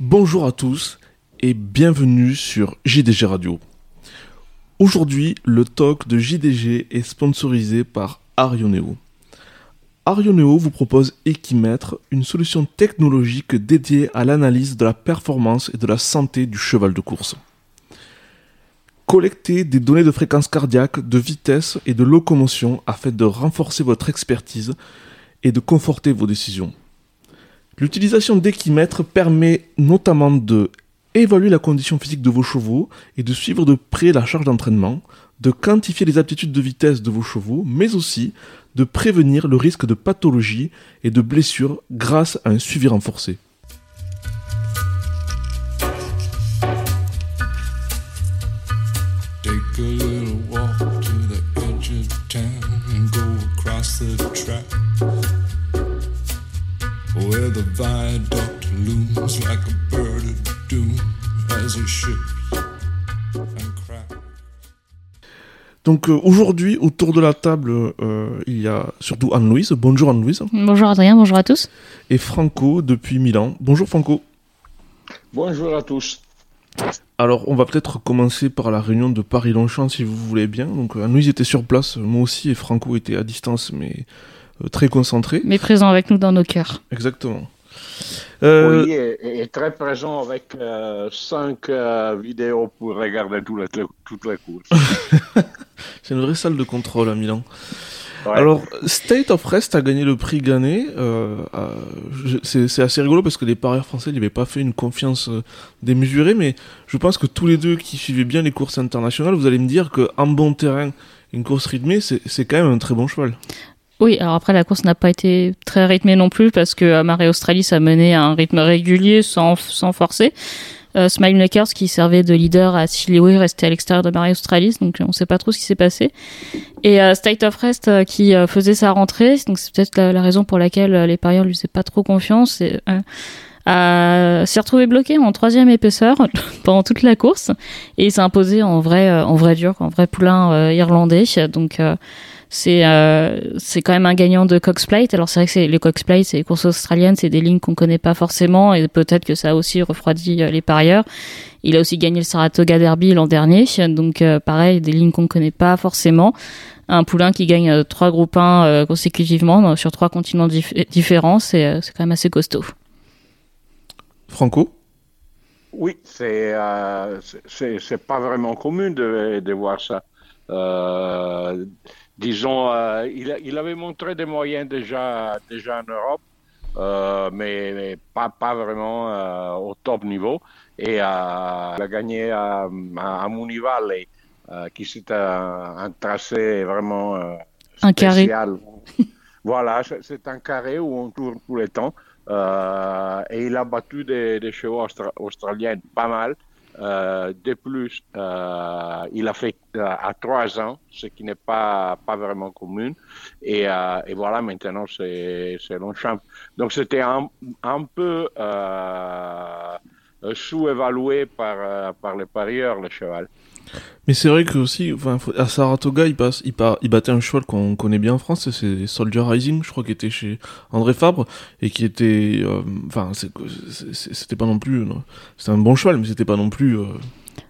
Bonjour à tous et bienvenue sur JDG Radio. Aujourd'hui, le talk de JDG est sponsorisé par Arioneo. Arioneo vous propose Equimetre, une solution technologique dédiée à l'analyse de la performance et de la santé du cheval de course. Collectez des données de fréquence cardiaque, de vitesse et de locomotion afin de renforcer votre expertise et de conforter vos décisions. L'utilisation d'équimètres permet notamment de évaluer la condition physique de vos chevaux et de suivre de près la charge d'entraînement, de quantifier les aptitudes de vitesse de vos chevaux, mais aussi de prévenir le risque de pathologie et de blessures grâce à un suivi renforcé. The viaduct looms like a bird of doom as it ships and cracks. Donc euh, aujourd'hui, autour de la table, euh, il y a surtout Anne-Louise. Bonjour Anne-Louise. Bonjour Adrien, bonjour à tous. Et Franco depuis Milan. Bonjour Franco. Bonjour à tous. Alors, on va peut-être commencer par la réunion de Paris-Longchamp, si vous voulez bien. Donc, Anne-Louise était sur place, moi aussi, et Franco était à distance, mais euh, très concentré. Mais présent avec nous dans nos cœurs. Exactement. Euh, Oui, et, et très présent avec euh, cinq euh, vidéos pour regarder tout les- toutes les courses. C'est une vraie salle de contrôle à Milan. Ouais. Alors, State of Rest a gagné le prix Gannet. Euh, c'est assez rigolo parce que les parieurs français n'y avaient pas fait une confiance euh, démesurée, mais je pense que tous les deux qui suivez bien les courses internationales, vous allez me dire que en bon terrain, une course rythmée, c'est c'est quand même un très bon cheval. Oui, alors après la course n'a pas été très rythmée non plus parce que euh, Marais Australis a mené à un rythme régulier sans, sans forcer. Euh, Smile Makers qui servait de leader à Silioé restait à l'extérieur de Marais Australis donc on sait pas trop ce qui s'est passé. Et euh, State of Rest euh, qui euh, faisait sa rentrée donc c'est peut-être la, raison pour laquelle les parieurs lui faisaient pas trop confiance. Et, s'est retrouvé bloqué en troisième épaisseur pendant toute la course et s'est imposé en vrai en vrai dur en vrai poulain irlandais donc c'est euh, c'est quand même un gagnant de Cox Plate. Alors c'est vrai que c'est les Cox Plate, c'est les courses australiennes, c'est des lignes qu'on connaît pas forcément et peut-être que ça a aussi refroidi euh, les parieurs. Il a aussi gagné le Saratoga Derby l'an dernier, donc euh, pareil des lignes qu'on connaît pas forcément. Un poulain qui gagne euh, trois groupes 1 euh, consécutivement dans- sur trois continents dif- différents, c'est euh, c'est quand même assez costaud. Franco? Oui, c'est euh, c'est- c'est c'est pas vraiment commun de, de voir ça. Disons, euh, il, avait montré des moyens déjà, déjà en Europe, euh, mais, mais pas, pas vraiment euh, au top niveau. Et il a gagné à, à, à Mooney Valley, qui c'est un, un tracé vraiment Un carré. voilà, c'est- un carré où on tourne tout le temps. Et il a battu des, des chevaux austra- australiens pas mal. Euh, de plus, euh, il a fait euh, à trois ans, ce qui n'est pas, pas vraiment commun. Et, et voilà, maintenant, c'est Longchamp. Donc, c'était un, un peu sous-évalué par, par les parieurs, le cheval. Mais c'est vrai que aussi, à Saratoga, il, passe, il, part, il battait un cheval qu'on connaît bien en France, c'est Soldier Rising, je crois, qui était chez André Fabre, et qui était, euh, enfin, c'était pas non plus, non, c'était un bon cheval, mais c'était pas non plus. euh,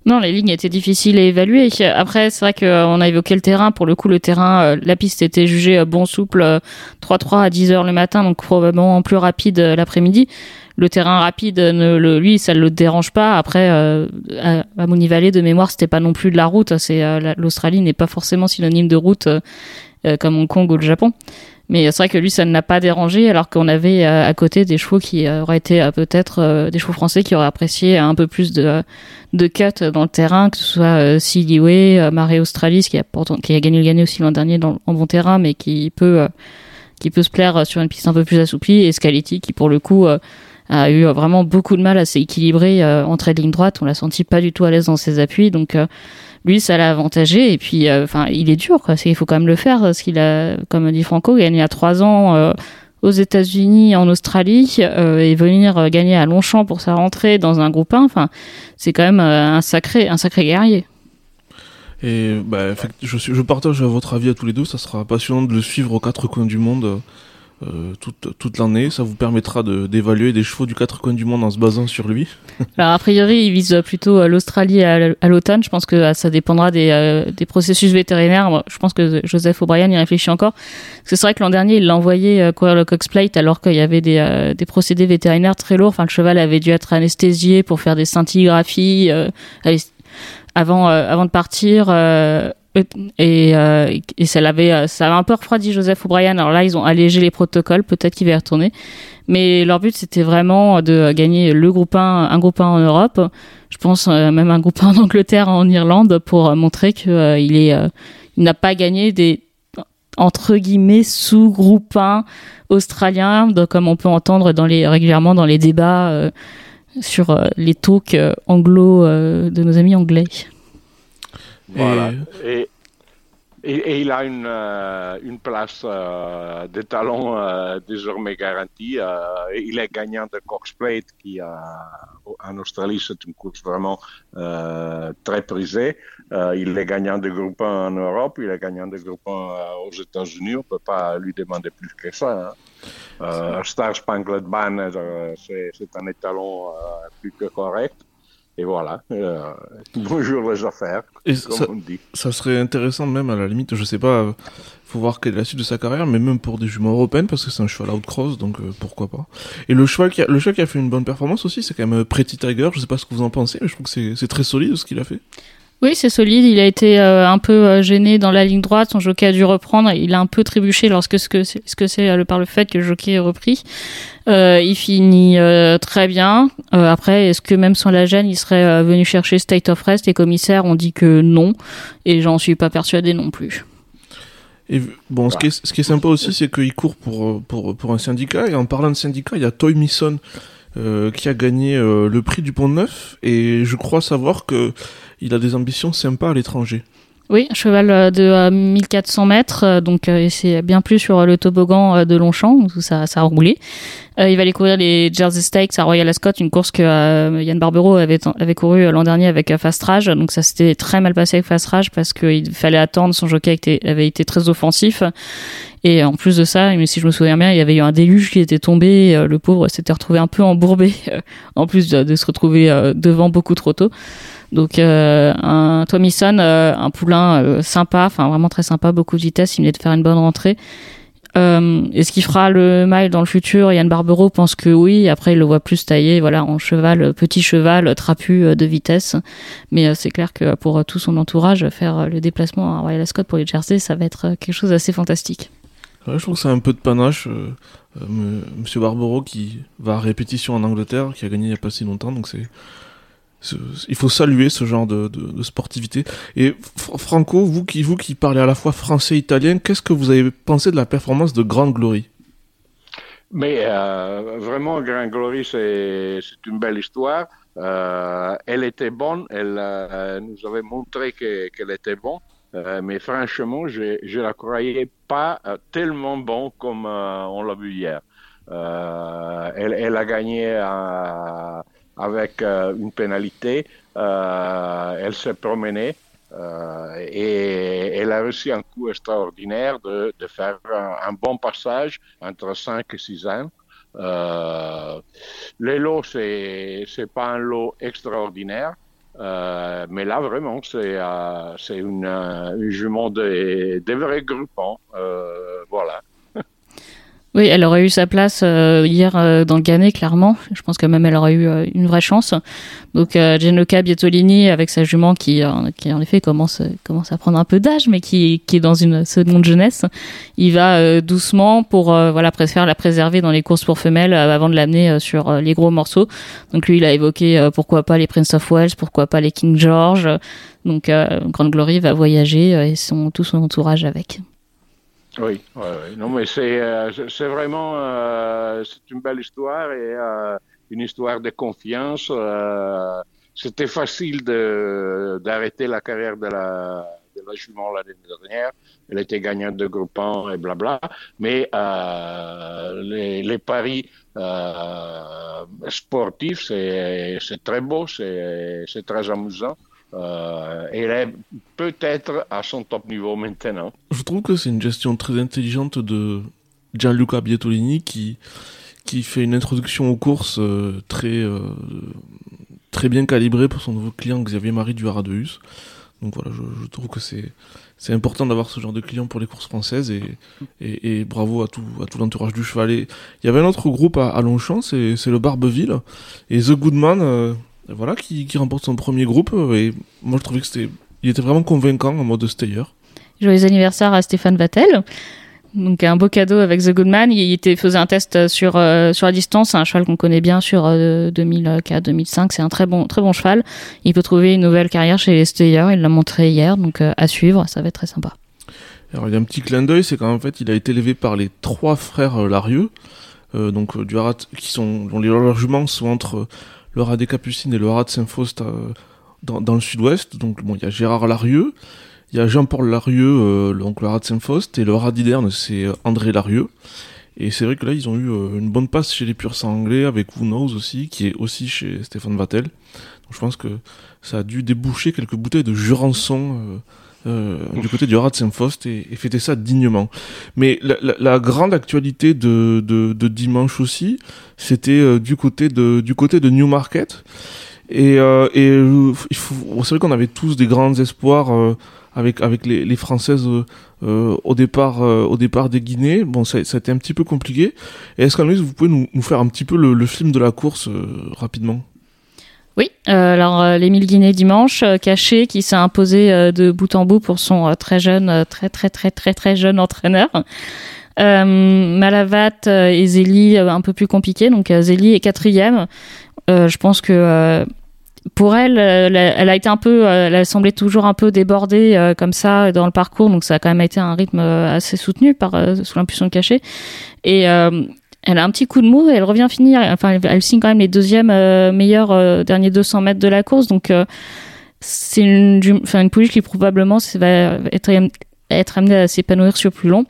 Non, les lignes étaient difficiles à évaluer. Après, c'est vrai qu'on a évoqué le terrain. Pour le coup, le terrain, euh, la piste était jugée euh, bon souple euh, 3-3 à 10 heures le matin, donc probablement plus rapide euh, l'après-midi. Le terrain rapide, ne, le, lui, ça le dérange pas. Après, euh, à, à de mémoire, c'était pas non plus de la route. C'est euh, la- l'Australie n'est pas forcément synonyme de route euh, euh, comme Hong Kong ou le Japon. Mais c'est vrai que lui, ça ne l'a pas dérangé, alors qu'on avait à côté des chevaux qui auraient été peut-être des chevaux français qui auraient apprécié un peu plus de, de cut dans le terrain, que ce soit Siliwe, Marais Australis, qui a, pourtant, gagné le gagné aussi l'an dernier dans, en bon terrain, mais qui peut, qui peut se plaire sur une piste un peu plus assouplie, et Scaletti, qui pour le coup a eu vraiment beaucoup de mal à s'équilibrer euh, entre les lignes droites. On l'a senti pas du tout à l'aise dans ses appuis, donc euh, lui, ça l'a avantagé. Et puis, euh, enfin, il est dur, quoi. Il faut quand même le faire, qu'il a, comme dit Franco, gagné à trois ans aux États-Unis, en Australie, et venir gagner à Longchamp pour sa rentrée dans un groupe 1. Enfin, c'est quand même un sacré, un sacré guerrier. Et bah, je, je partage votre avis à tous les deux. Ça sera passionnant de le suivre aux quatre coins du monde euh, toute, toute l'année. Ça vous permettra de- d'évaluer des chevaux du quatre coins du monde en se basant sur lui. Alors a priori, ils visent plutôt l'Australie à, l'automne. Je pense que euh, ça dépendra des, euh, des processus vétérinaires. Je pense que Joseph O'Brien y réfléchit encore. Parce que c'est vrai que l'an dernier, il l'a envoyé euh, courir le Cox Plate alors qu'il y avait des, des procédés vétérinaires très lourds. Enfin, le cheval avait dû être anesthésié pour faire des scintigraphies avant, avant de partir. Et, euh, et ça l'avait euh, ça avait un peu refroidi Joseph O'Brien. Alors là, ils ont allégé les protocoles. Peut-être qu'il va y retourner. Mais leur but, c'était vraiment de gagner le groupe 1, un groupe 1 en Europe. Je pense euh, même un groupe 1 en Angleterre, en Irlande, pour euh, montrer que il est, il n'a pas gagné des entre guillemets sous-groupe 1 australiens, de- comme on peut entendre dans les régulièrement dans les débats sur les talks anglo de nos amis anglais. Et, et, il a une, euh, une place euh, de talent euh, désormais garantie. Euh, il est gagnant de Cox Plate, qui en Australie, c'est une course vraiment très prisée. Il est gagnant de groupe 1 en Europe, il est gagnant de groupe 1 euh, aux États-Unis. On ne peut pas lui demander plus que ça. hein. Star Spangled Banner, c'est un étalon plus que correct. Et voilà, euh, bonjour les affaires, Et comme ça, on dit. ça serait intéressant même à la limite, je sais pas, faut voir quelle est la suite de sa carrière, mais même pour des juments européennes parce que c'est un cheval outcross, donc euh, pourquoi pas. Et le cheval qui a, le cheval qui a fait une bonne performance aussi, c'est quand même euh, Pretty Tiger. Je sais pas ce que vous en pensez, mais je trouve que c'est très solide ce qu'il a fait. Oui, c'est solide. Il a été euh, un peu euh, gêné dans la ligne droite. Son jockey a dû reprendre. Il a un peu trébuché lorsque ce que ce que euh, par le fait que le jockey ait repris. Il finit très bien. Après, est-ce que même sans la gêne, il serait venu chercher State of Rest Les commissaires ont dit que non, et j'en suis pas persuadé non plus. Bon, ce qui est, est sympa aussi, c'est qu'il court pour, pour, pour un syndicat. Et en parlant de syndicat, il y a Toy Misson qui a gagné le prix du Pont Neuf. Et je crois savoir que il a des ambitions sympas à l'étranger. Oui, cheval euh, de euh, 1400 mètres, euh, donc euh, et c'est bien plus sur le toboggan de Longchamp où ça, ça a roulé. Euh, il va aller courir les Jersey Stakes à Royal Ascot, une course que euh, Yann Barbero avait, avait couru euh, l'an dernier avec euh, Fast Rage. Donc ça s'était très mal passé avec Fast Rage parce qu'il fallait attendre. Son jockey avait été très offensif. Et en plus de ça, si je me souviens bien, il y avait eu un déluge qui était tombé. euh, le pauvre s'était retrouvé un peu embourbé, euh, en plus de, se retrouver devant beaucoup trop tôt. Donc un Thomisson, euh, un poulain sympa, enfin vraiment très sympa, beaucoup de vitesse, il venait de faire une bonne rentrée. Euh, Est-ce qu'il fera le mile dans le futur? Yann Barbero pense que oui. Après, il le voit plus taillé, voilà, en cheval, euh, petit cheval, euh, trapu euh, de vitesse. Mais c'est clair que pour tout son entourage, faire le déplacement à Royal Ascot pour les Jersey, ça va être quelque chose d'assez fantastique. Je trouve que c'est un peu de panache. Monsieur Barbaro qui va à répétition en Angleterre, qui a gagné il n'y a pas si longtemps, donc c'est. Il faut saluer ce genre de, sportivité. Et Fr- Franco, vous qui, vous qui parlez à la fois français et italien, qu'est-ce que vous avez pensé de la performance de Grande Glory? Mais euh, vraiment, Grand Glory, c'est une belle histoire. Euh, elle était bonne, elle euh, nous avait montré que- qu'elle était bonne, mais franchement, je je la croyais pas tellement bon comme on l'a vu hier. Elle, elle a gagné avec euh, une pénalité, euh, elle s'est promenée. Euh, et elle a réussi un coup extraordinaire de, faire un, bon passage entre 5 et 6 ans. Euh, les lots, c'est c'est pas un lot extraordinaire, euh, mais là vraiment, c'est une, jument de vrais groupants. Euh, voilà. Oui, elle aurait eu sa place euh, hier euh, dans le Gannet, clairement. Je pense que même elle aurait eu euh, une vraie chance. Donc euh, Gianluca Bietolini avec sa jument qui, euh, qui en effet commence commence à prendre un peu d'âge, mais qui, qui est dans une seconde jeunesse. Il va euh, doucement pour euh, voilà préfère la préserver dans les courses pour femelles euh, avant de l'amener euh, sur euh, les gros morceaux. Donc lui, il a évoqué euh, pourquoi pas les Prince of Wales, pourquoi pas les King George. Donc euh, Grande Glory va voyager euh, et son tout son entourage avec. Oui, ouais, ouais. non mais c'est euh, c'est- vraiment euh, c'est une belle histoire et euh, une histoire de confiance. euh, C'était facile de d'arrêter la carrière de la de la jument l'année dernière. Elle était gagnante de groupe 1 et blabla. Mais euh, les, les paris euh, sportifs, c'est très beau, c'est très amusant. Euh, est peut-être à son top niveau maintenant. Je trouve que c'est une gestion très intelligente de, Gianluca Bietolini qui qui fait une introduction aux courses euh, très euh, très bien calibrée pour son nouveau client Xavier Marie du Haradeus. Donc voilà, je, trouve que c'est c'est important d'avoir ce genre de client pour les courses françaises et, et, bravo à tout à tout l'entourage du cheval. Et il y avait un autre groupe à, à Longchamp, c'est c'est le Barbeville et The Goodman, euh, voilà, qui, qui remporte son premier groupe euh, et moi je trouvais que c'était il était vraiment convaincant en mode stayer. Joyeux anniversaire à Stéphane Vattel. Donc un beau cadeau avec The Goodman. Il était, faisait un test sur euh, sur la distance. C'est un cheval qu'on connaît bien sur euh, 2004-2005. C'est un très bon très bon cheval. Il peut trouver une nouvelle carrière chez les Steyers. Il l'a montré hier. Donc euh, à suivre. Ça va être très sympa. Alors il y a un petit clin d'œil, c'est qu'en fait il a été élevé par les trois frères euh, Larieux, euh, donc euh, du Harat, qui sont dont les logements sont entre euh, le Haras des Capucines et le Haras de Saint-Faust euh, dans, le sud-ouest. Donc bon, il y a Gérard Larieux, il y a Jean-Paul Larieux, euh, donc le Haras de Saint-Faust, et le Haras d'Hiderne c'est euh, André Larieux. Et c'est vrai que là ils ont eu une bonne passe chez les pur sang anglais avec Who Knows aussi, qui est aussi chez Stéphane Vattel. Donc je pense que ça a dû déboucher quelques bouteilles de Jurançon. Du côté du Saint-Faust et, et fêter ça dignement. Mais la, la- la grande actualité de, de, de dimanche aussi, c'était euh, du côté de du côté de Newmarket. Et, euh, et euh, il faut, c'est vrai qu'on avait tous des grands espoirs euh, avec avec les, les françaises euh, euh, au départ euh, au départ des Guinées. Bon, ça, ça a été un petit peu compliqué. Et est-ce qu'Anaïs, vous pouvez nous, nous faire un petit peu le, le film de la course euh, rapidement? Oui, euh, alors euh, l'Émile Guinée dimanche, euh, caché, qui s'est imposé euh, de bout en bout pour son euh, très jeune, euh, très très très très très jeune entraîneur. Malavat et Zélie un peu plus compliqué, donc Zélie est quatrième. Je pense que pour elle, elle a- été un peu, elle a semblé toujours un peu débordée comme ça dans le parcours, donc ça a quand même été un rythme assez soutenu par sous l'impulsion de cachet. Et elle a un petit coup de mou et elle revient finir. Enfin, elle, signe quand même les deuxièmes euh, meilleurs euh, derniers 200 mètres de la course. Donc, euh, c'est une, enfin, une pouliche qui probablement va être, être amenée à s'épanouir sur plus long.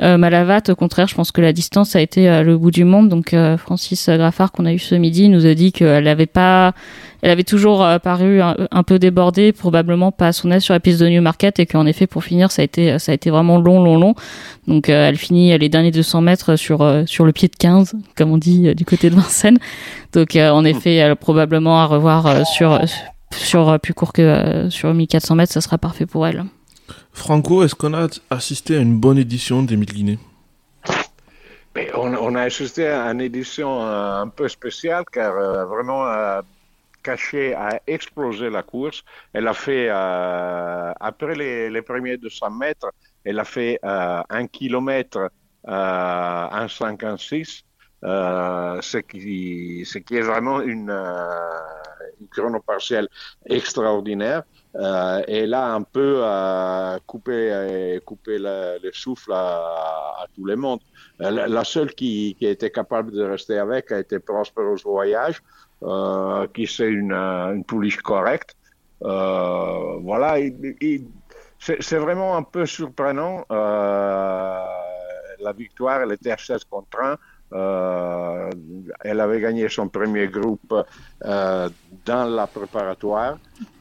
Euh, Malavat, au contraire, je pense que la distance a été euh, le bout du monde. Donc, euh, Francis Graffard, qu'on a eu ce midi, nous a dit qu'elle avait pas, elle avait toujours euh, paru un, peu débordée, probablement pas à son aise sur la piste de Newmarket, et qu'en effet, pour finir, ça a été, ça a été vraiment long, long, long. Donc, elle finit les derniers 200 mètres sur sur le pied de 15, comme on dit du côté de Vincennes. Donc, en effet, elle, probablement à revoir sur sur plus court que sur 1400 mètres, ça sera parfait pour elle. Franco, est-ce qu'on a assisté à une bonne édition d'Émile Guinée Mais on, a assisté à une édition euh, un peu spéciale car euh, vraiment euh, a explosé la course. Elle a fait, euh, après les, premiers 200 mètres, elle a fait un kilomètre en 56, euh, ce, qui, est vraiment une, une chrono partielle extraordinaire. Euh, et a un peu euh, coupé, euh, coupé le, le souffle à, à tout le monde. Euh, La, seule qui, qui été capable de rester avec a été Prosperos Voyage, euh, qui c'est une, euh, une pouliche correcte. Voilà, il- il- c'est vraiment un peu surprenant. La victoire, elle était à 16 contre 1. Euh, elle avait gagné son premier groupe euh, dans la préparatoire.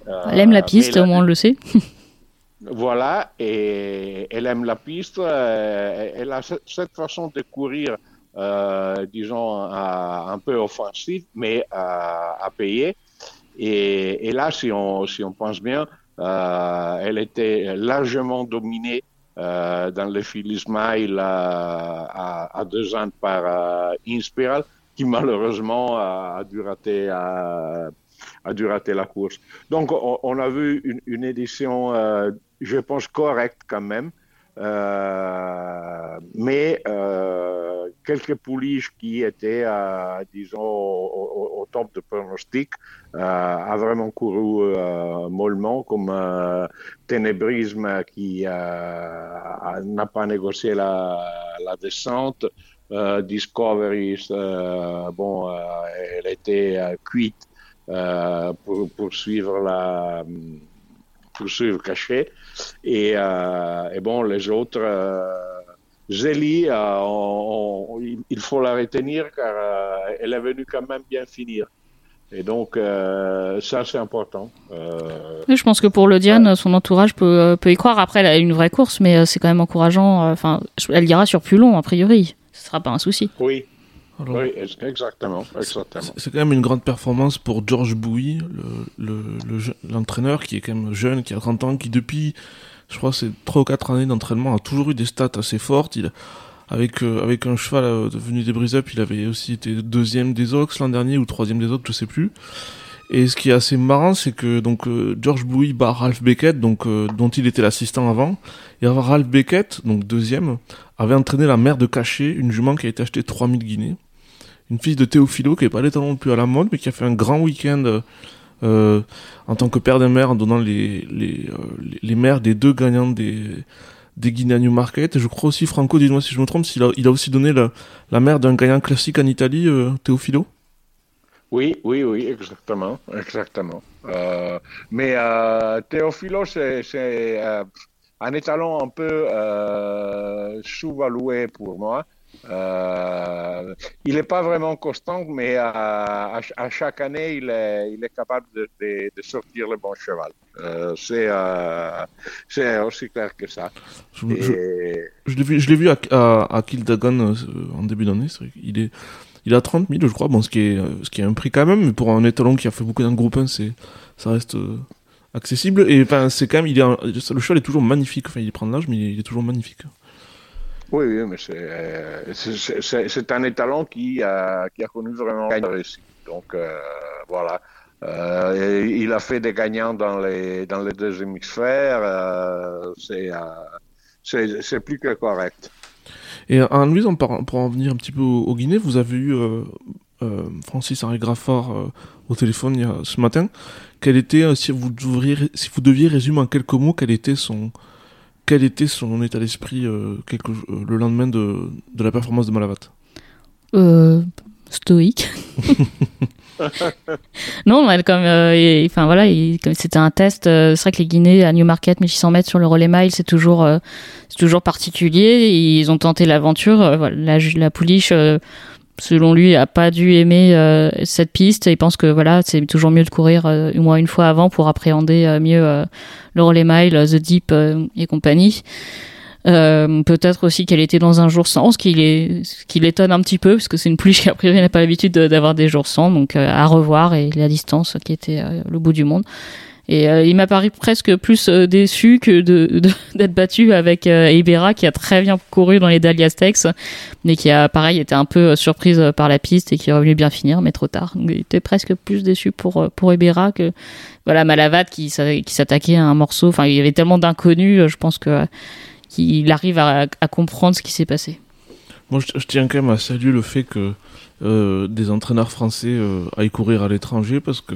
Euh, Elle aime la mais piste, au moins on le sait. voilà, et elle aime la piste. euh, Elle a ce- cette façon de courir, euh, disons, un peu offensive, mais à, à payer. Et, et là, si on, si on pense bien, euh, elle était largement dominée euh, dans le Philly Smile à, à, deux ans par euh, Inspiral, qui malheureusement a, a dû rater a dû rater la course. Donc, on, on a vu une, une édition, euh, je pense, correcte quand même. Euh, mais euh, quelques pouliches qui étaient, euh, disons, au, au- au top de pronostic a vraiment couru mollement, comme Ténébrisme qui n'a pas négocié la, la descente. Euh, Discovery, euh, bon, euh, elle était cuite pour, pour suivre la pour suivre Cachet. Et, euh, et bon, les autres, euh, Zélie, euh, on- on- il- faut la retenir car elle est venue quand même bien finir. Et donc, euh, ça, c'est important. Euh, Oui, je pense que pour le Diane, son entourage peut, peut y croire. Après, elle a une vraie course, mais c'est quand même encourageant. Enfin, elle ira sur plus long, a priori. ce sera pas un souci. Oui, Alors, oui, exactement, exactement. c'est- quand même une grande performance pour George Bouy, le- le- le l'entraîneur qui est quand même jeune, qui a 30 ans, qui depuis, je crois, c'est 3 ou 4 années d'entraînement, a toujours eu des stats assez fortes. Il, avec, euh, avec un cheval euh, devenu des brise-up, il avait aussi été deuxième des Ox l'an dernier ou troisième des Ox, je sais plus. Et ce qui est assez marrant, c'est que donc euh, George Bouy bat Ralph Beckett, donc euh, dont il était l'assistant avant, et Ralph Beckett, donc deuxième, avait entraîné la mère de Cachet, une jument qui a été achetée 3000 guinées, une fille de Théophilo qui est pas l'étalon non plus à la mode, mais qui a fait un grand week-end euh, en tant que père de mère en donnant les les, euh, les, mères des deux gagnants des des guinées à Newmarket. Et je crois aussi Franco, dis-moi si je me trompe, s'il a, il a aussi donné la, la mère d'un gagnant classique en Italie, euh, Théophilo? Oui, oui, oui, exactement, exactement. Mais Théophilo, c'est un étalon un peu sous-valué pour moi. Euh, il n'est pas vraiment constant, mais à, à chaque année, il est, il est capable de, de, de sortir le bon cheval. Euh, c'est euh, c'est aussi clair que ça. Je, je, Et- je l'ai vu, je l'ai vu à, à, Kildagan en début d'année. qu'il est, il a 30 000, je crois. Bon, ce qui est, ce qui est un prix quand même, mais pour un étalon qui a fait beaucoup dans le groupe 1, c'est, ça reste accessible. Et enfin, c'est quand même, il est, le cheval est toujours magnifique. Enfin, il prend de l'âge, mais il est toujours magnifique. Oui, oui, mais c'est euh, un étalon qui a, connu vraiment une réussite. Donc euh, voilà. Euh, il a fait des gagnants dans les, deux hémisphères. euh, c'est plus que correct. Et en Louise, pour en venir un petit peu au, Guinée, vous avez eu Francis Henri Graffard au téléphone ce matin. Quel était, si vous deviez résumer en quelques mots, quel était son, quel était son état d'esprit euh, quelques- euh, le lendemain de, de la performance de Malavat? Euh, stoïque. non, comme, euh, et- enfin voilà, il- comme c'était un test. euh, c'est vrai que les Guinées à Newmarket, 1600 mètres sur le relais mile, c'est toujours, euh, c'est toujours particulier. Ils ont tenté l'aventure. euh, voilà, la, la pouliche, euh, selon lui, a pas dû aimer euh, cette piste. Il pense que voilà, c'est toujours mieux de courir euh, au moins une fois avant pour appréhender euh, mieux euh, le relais mile, euh, the deep euh, et compagnie. Peut-être aussi qu'elle était dans un jour sans, ce qui, est, ce qui l'étonne un petit peu, parce que c'est une pouliche qui a priori n'a pas l'habitude de- d'avoir des jours sans, donc à revoir, et la distance qui était le bout du monde. Et euh, il m'a paru presque plus euh, déçu que d'être battu avec euh, Ibera, qui a très bien couru dans les Dahlia Stakes, mais qui a, pareil, été un peu surprise par la piste et qui aurait voulu bien finir, mais trop tard. Il était presque plus déçu pour, pour Ibera que voilà Malavat qui, s'a- qui s'attaquait à un morceau. Enfin, il y avait tellement d'inconnus, je pense que qu'il arrive à, comprendre ce qui s'est passé. Moi, je, tiens quand même à saluer le fait que des entraîneurs français aillent courir à l'étranger parce que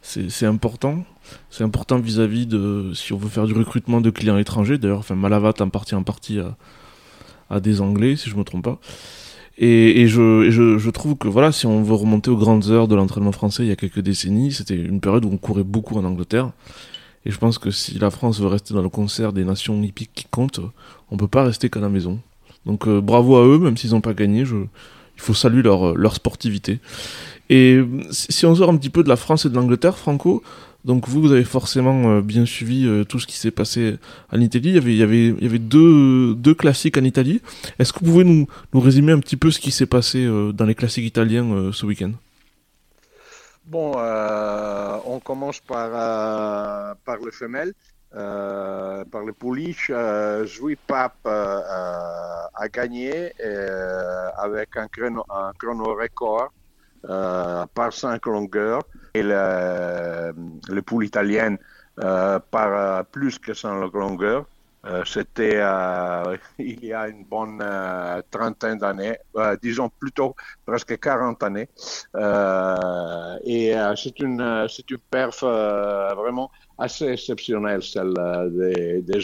c'est important. C'est important vis-à-vis de si on veut faire du recrutement de clients étrangers. D'ailleurs, enfin, Malavat en partie en partie à, à des Anglais, si je me trompe pas. Et, je, je, trouve que voilà, si on veut remonter aux grandes heures de l'entraînement français il y a quelques décennies, c'était une période où on courait beaucoup en Angleterre. Et je pense que si la France veut rester dans le concert des nations hippiques qui comptent, on peut pas rester qu'à la maison. Donc euh, bravo à eux, même s'ils n'ont pas gagné, il faut saluer leur, leur sportivité. Et si on sort un petit peu de la France et de l'Angleterre, Franco, donc vous, vous avez forcément euh, bien suivi euh, tout ce qui s'est passé en Italie. Il y avait, deux, classiques en Italie. Est-ce que vous pouvez nous, résumer un petit peu ce qui s'est passé euh, dans les classiques italiens ce week-end? Bon, on commence par, euh, par les femelles, par les pouliches. Euh, Pape a gagné avec un chrono, un chrono record par 5 longueurs et le, les poules italiennes euh, par euh, plus que 5 longueurs. Euh, C'était euh, il y a une bonne euh, trentaine d'années, euh, disons plutôt presque 40 années. Euh, et euh, c'est une, euh, c'est une perf euh, vraiment assez exceptionnelle, celle euh, des, des.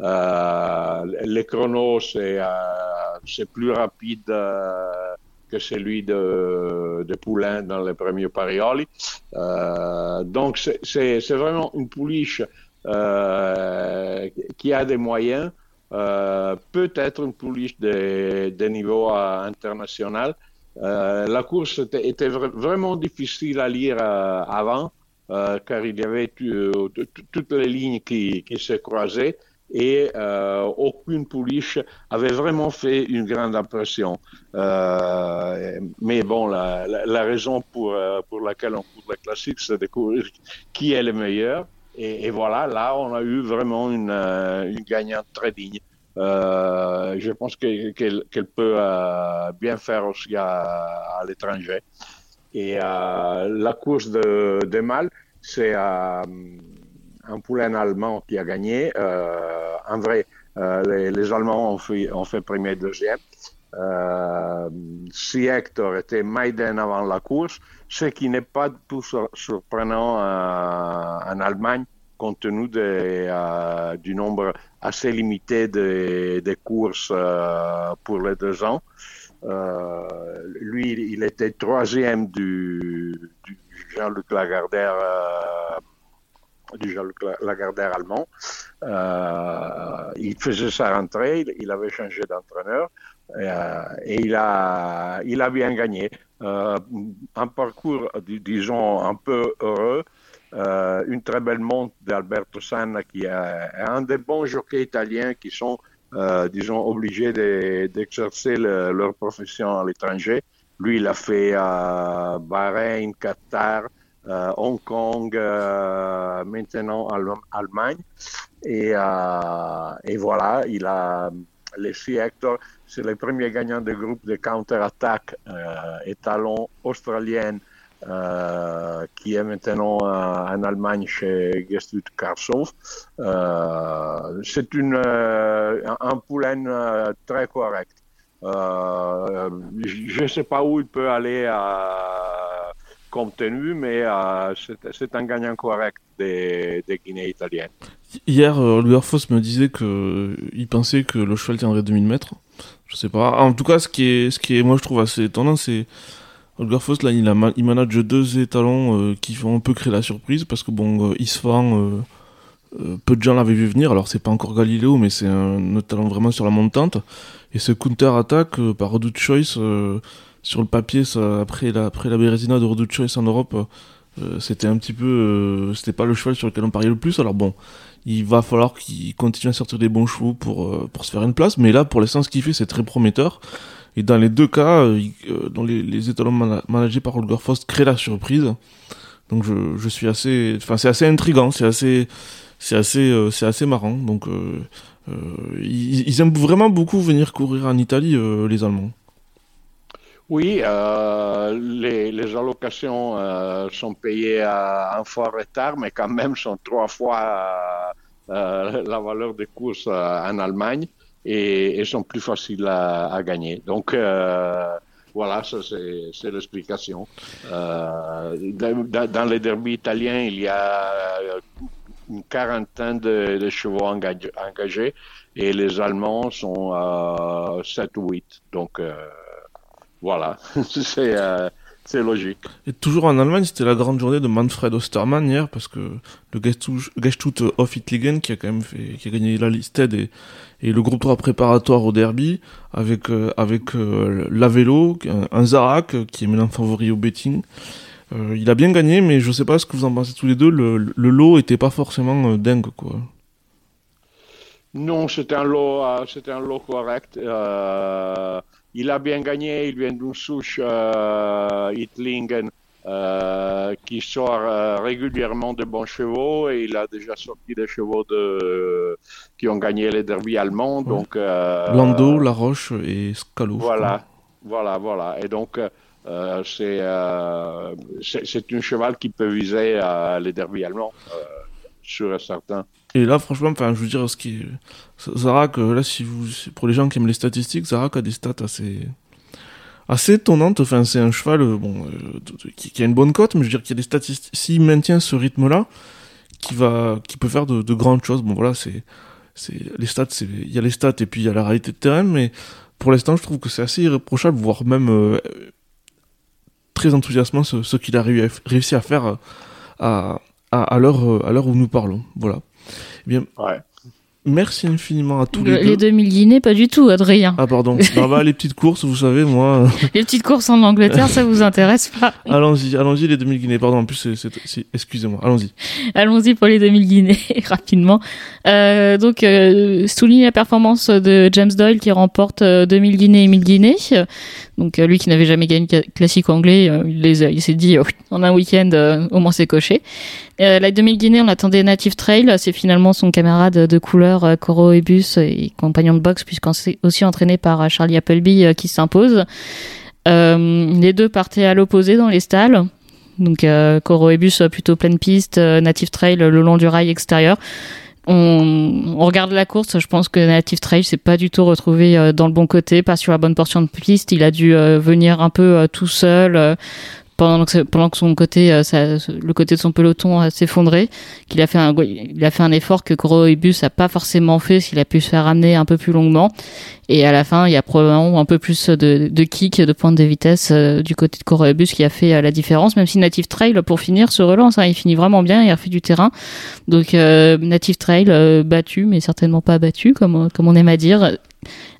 Euh, les chronos, c'est, euh, plus rapide euh, que celui de, de Poulain dans les premiers parioli. Euh, donc, c'est, vraiment une pouliche euh, qui a des moyens, euh, peut-être une pouliche de, de niveau international. La course était, était vra- vraiment difficile à lire avant, car il y avait toutes les lignes qui, qui se croisaient. Et euh, aucune pouliche avait vraiment fait une grande impression. Euh, mais bon, la, la, la raison pour, euh, pour laquelle on court la classique, c'est de découvrir qui est le meilleur. Et, et, voilà, là, on a eu vraiment une, euh, une gagnante très digne. Euh, je pense qu'elle qu qu peut bien faire aussi à, à l'étranger. Et la course de, de mâles, c'est un poulain allemand qui a gagné. Euh, en vrai, euh, les, les, Allemands ont fait, ont fait premier et deuxième. Euh, si Hector était Maiden avant la course, ce qui n'est pas tout surprenant euh, en Allemagne, compte tenu de, euh, du nombre assez limité de, de courses euh, pour les deux ans. Lui, il était troisième du, du Jean-Luc Lagardère, euh, du Jean-Luc Lagardère allemand. Euh, il faisait sa rentrée, il, avait changé d'entraîneur et il a, il a bien gagné. un parcours, disons, un peu heureux. Euh, une très belle monte d'Alberto Sanna qui est un des bons jockeys italiens qui sont, euh, disons, obligés d'exercer de, leur profession à l'étranger. Lui, il a fait euh, Bahreïn, Qatar, euh, Hong Kong, euh, maintenant Allemagne. Et, euh, et, voilà, il a laissé Hector, c'est le premier gagnant du groupe de counter-attaque étalon australienne qui est maintenant en Allemagne chez Gestut Karsov. C'est un poulain très correct. je ne sais pas où il peut aller compte tenu, mais c'est un gagnant correct des, des Guinées italiennes. Hier, euh, Foss me disait que il pensait que le cheval tiendrait 2000 mètres. Je sais pas. En tout cas, ce qui est, ce qui est, moi, je trouve assez étonnant, c'est Holger Foss, là, il, a, il manage deux étalons euh, qui vont un peu créer la surprise parce que bon, euh, Isfahan, euh, euh, peu de gens l'avaient vu venir. Alors, c'est pas encore Galileo, mais c'est un étalon vraiment sur la montante. Et ce counter-attaque euh, par Redoute Choice, euh, sur le papier, ça, après la, après la Bérésina de Redoute Choice en Europe, c'était un petit peu. c'était pas le cheval sur lequel on pariait le plus. Alors, bon, il va falloir qu'il continue à sortir des bons chevaux pour, pour se faire une place. Mais là, pour l'instant, ce qu'il fait, c'est très prometteur. Et dans les deux cas, euh, dans les, les étalons man managés par Holger Faust créent la surprise. Donc je, je suis assez, enfin c'est assez intrigant, c'est assez, c'est assez, euh, c'est assez marrant. Donc euh, euh, ils, ils, aiment vraiment beaucoup venir courir en Italie, euh, les Allemands. Oui, euh, les, les, allocations sont payées à un fort retard, mais quand même sont trois fois la valeur des courses en Allemagne et, et sont plus faciles à, à gagner. Donc euh, voilà, ça c'est l'explication. Euh, dans, les derbies italiens, il y a une quarantaine de, de chevaux engagés, engagés, et les Allemands sont à 7 ou 8. Donc euh, voilà, c'est euh, c'est logique. Et toujours en Allemagne, c'était la grande journée de Manfred Ostermann hier, parce que le Gestut of Itligen, qui a quand même fait, qui a gagné la Listed et, et le groupe 3 préparatoire au derby, avec, euh, avec euh, la vélo, un, un Zarak, qui est maintenant favori au betting. Euh, il a bien gagné, mais je sais pas ce que vous en pensez tous les deux, le, le lot était pas forcément euh, dingue, quoi. Non, c'était un lot, euh, c'était un lot correct. Euh, il a bien gagné, il vient d'une souche euh, Itlingen euh, qui sort euh, régulièrement de bons chevaux et il a déjà sorti des chevaux de, qui ont gagné les derbies allemands. Ouais. Donc, euh, Lando, La Roche et Scalo. Voilà, voilà, voilà. Et donc, euh, c'est un cheval qui peut viser les derbies allemands, sûr et certain. Et là, franchement, enfin, je veux dire, ce qui Zarak, là, si vous, pour les gens qui aiment les statistiques, Zarak a des stats assez, assez étonnantes. Enfin, c'est un cheval, bon, euh, qui, a une bonne cote, mais je veux dire qu'il y a des statistiques. S'il maintient ce rythme-là, qui va, qui peut faire de, de grandes choses. Bon, voilà, c'est, c'est les stats, c'est, il y a les stats et puis il y a la réalité de terrain, mais pour l'instant, je trouve que c'est assez irréprochable, voire même euh, très enthousiasmant ce, ce qu'il a réussi à faire à, à, à l'heure, à l'heure où nous parlons. Voilà. Bien. Ouais. Merci infiniment à tous Le- les deux. les 2000 guinées, pas du tout, Adrien. Ah pardon, non, bah, les petites courses, vous savez, moi... euh, Les petites courses en Angleterre, ça vous intéresse pas allons-y, allons-y les 2000 guinées. Pardon, en plus, c'est, c'est- c'est- excusez-moi, allons-y. Allons-y pour les 2000 guinées rapidement. Euh, donc, euh, souligne la performance de James Doyle qui remporte euh, 2000 guinées et 1000 guinées. Donc, euh, lui qui n'avait jamais gagné classique anglais, il, les a- il s'est dit euh, en un week-end, au moins c'est coché. La 2000 guinées, on attendait Native Trail. C'est finalement son camarade de couleur, euh, Coro Ebus, et compagnon de boxe, puisqu'on s'est aussi entraîné par euh, Charlie Appleby euh, qui s'impose. Les deux partaient à l'opposé dans les stalles. Donc Coroebus euh, plutôt pleine piste, Native Trail le long du rail extérieur. On, on regarde la course, je pense que Native Trail s'est pas du tout retrouvé dans le bon côté, pas sur la bonne portion de piste. Il a dû venir un peu tout seul pendant que pendant que son côté, euh, ça- le côté de son peloton euh, s'effondrait. Qu'il a fait un il a fait un effort que Coroebus a pas forcément fait, s'il a pu se faire ramener un peu plus longuement. Et à la fin, il y a probablement un peu plus de, de kick, de pointe de vitesse euh, du côté de Coroebus qui a fait euh, la différence. Même si Native Trail, pour finir, se relance. hein. il finit vraiment bien, il a fait du terrain. Donc euh, Native Trail euh, battu, mais certainement pas battu, comme, comme on aime à dire.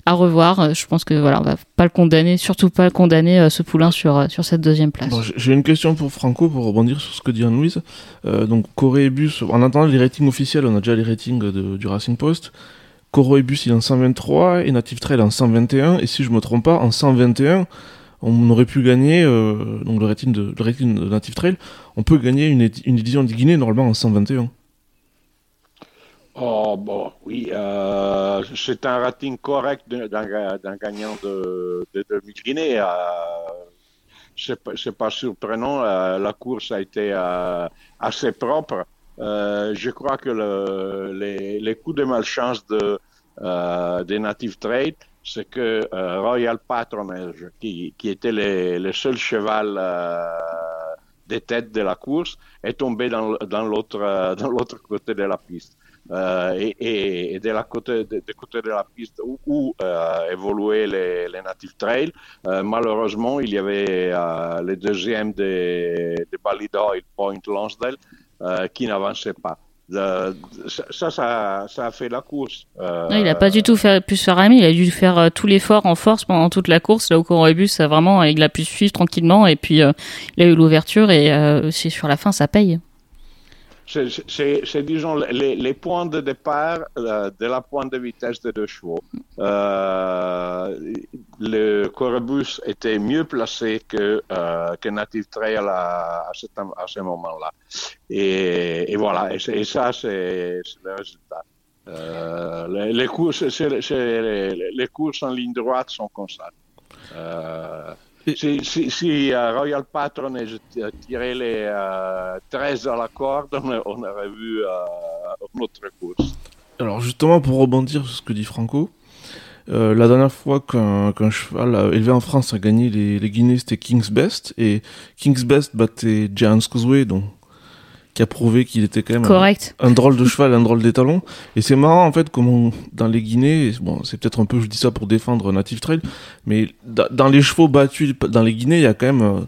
À revoir. Euh, Je pense que voilà, on va pas le condamner, surtout pas le condamner euh, ce poulain sur euh, sur cette deuxième place. J'ai- une question pour Franco pour rebondir sur ce que dit Anne-Louise. Donc, Corébus, en attendant les ratings officiels, on a déjà les ratings du Racing Post. Corébus, il est en 123 et Native Trail en 121. Et si je me trompe pas, en 121, on aurait pu gagner, donc le rating, de, le rating de Native Trail, on peut gagner une, une édition de Guinée normalement en 121. Oh, bon, oui, euh, c'est un rating correct d'un gagnant de, de 2000 Guinée. Euh, c'est pas, pas surprenant, euh, la course a été euh, assez propre. Euh, je crois que le, les, les coups de malchance de, euh, des Native Trade, c'est que Royal Patronage, qui, qui était le seul cheval des têtes de la course, est tombé dans, dans l'autre côté de la piste. Euh, et, et, et de la côté de, de côté de la piste où, où euh, évoluaient les, les Native Trail, euh, malheureusement, il y avait euh, le deuxième des de Ballydoyle, Point Lonsdale, euh, qui n'avançait pas. De- de- ça, ça, ça a fait la course. Euh, il a pas du tout fait, pu se faire ramener, il a dû faire euh, tout l'effort en force pendant toute la course. Là où Corobus, ça vraiment, il a pu suivre tranquillement et puis euh, il a eu l'ouverture et euh, c'est sur la fin, ça paye. C'est, disons, les, les points de départ euh, de la pointe de vitesse des deux chevaux. Euh, le Corobus était mieux placé que, euh, que Native Trail à, à, à ce moment-là. Et, et voilà, et, ça, c'est, le résultat. Euh, les, les courses, c'est- c'est- les, courses en ligne droite sont comme ça. Si, si, si euh, Royal Patronage tirait les euh, 13 à la corde, on, aurait vu une autre course. Alors justement, pour rebondir sur ce que dit Franco, euh, la dernière fois qu'un cheval élevé en France a gagné les, les Guinées, c'était King's Best, et King's Best battait Giants Causeway, donc, qui a prouvé qu'il était quand même un, Correct. un drôle de cheval, un drôle d'étalon. Et c'est marrant en fait comment dans les Guinées, bon c'est peut-être un peu, je dis ça pour défendre Native Trail, mais da- dans les chevaux battus dans les Guinées, il y a quand même euh,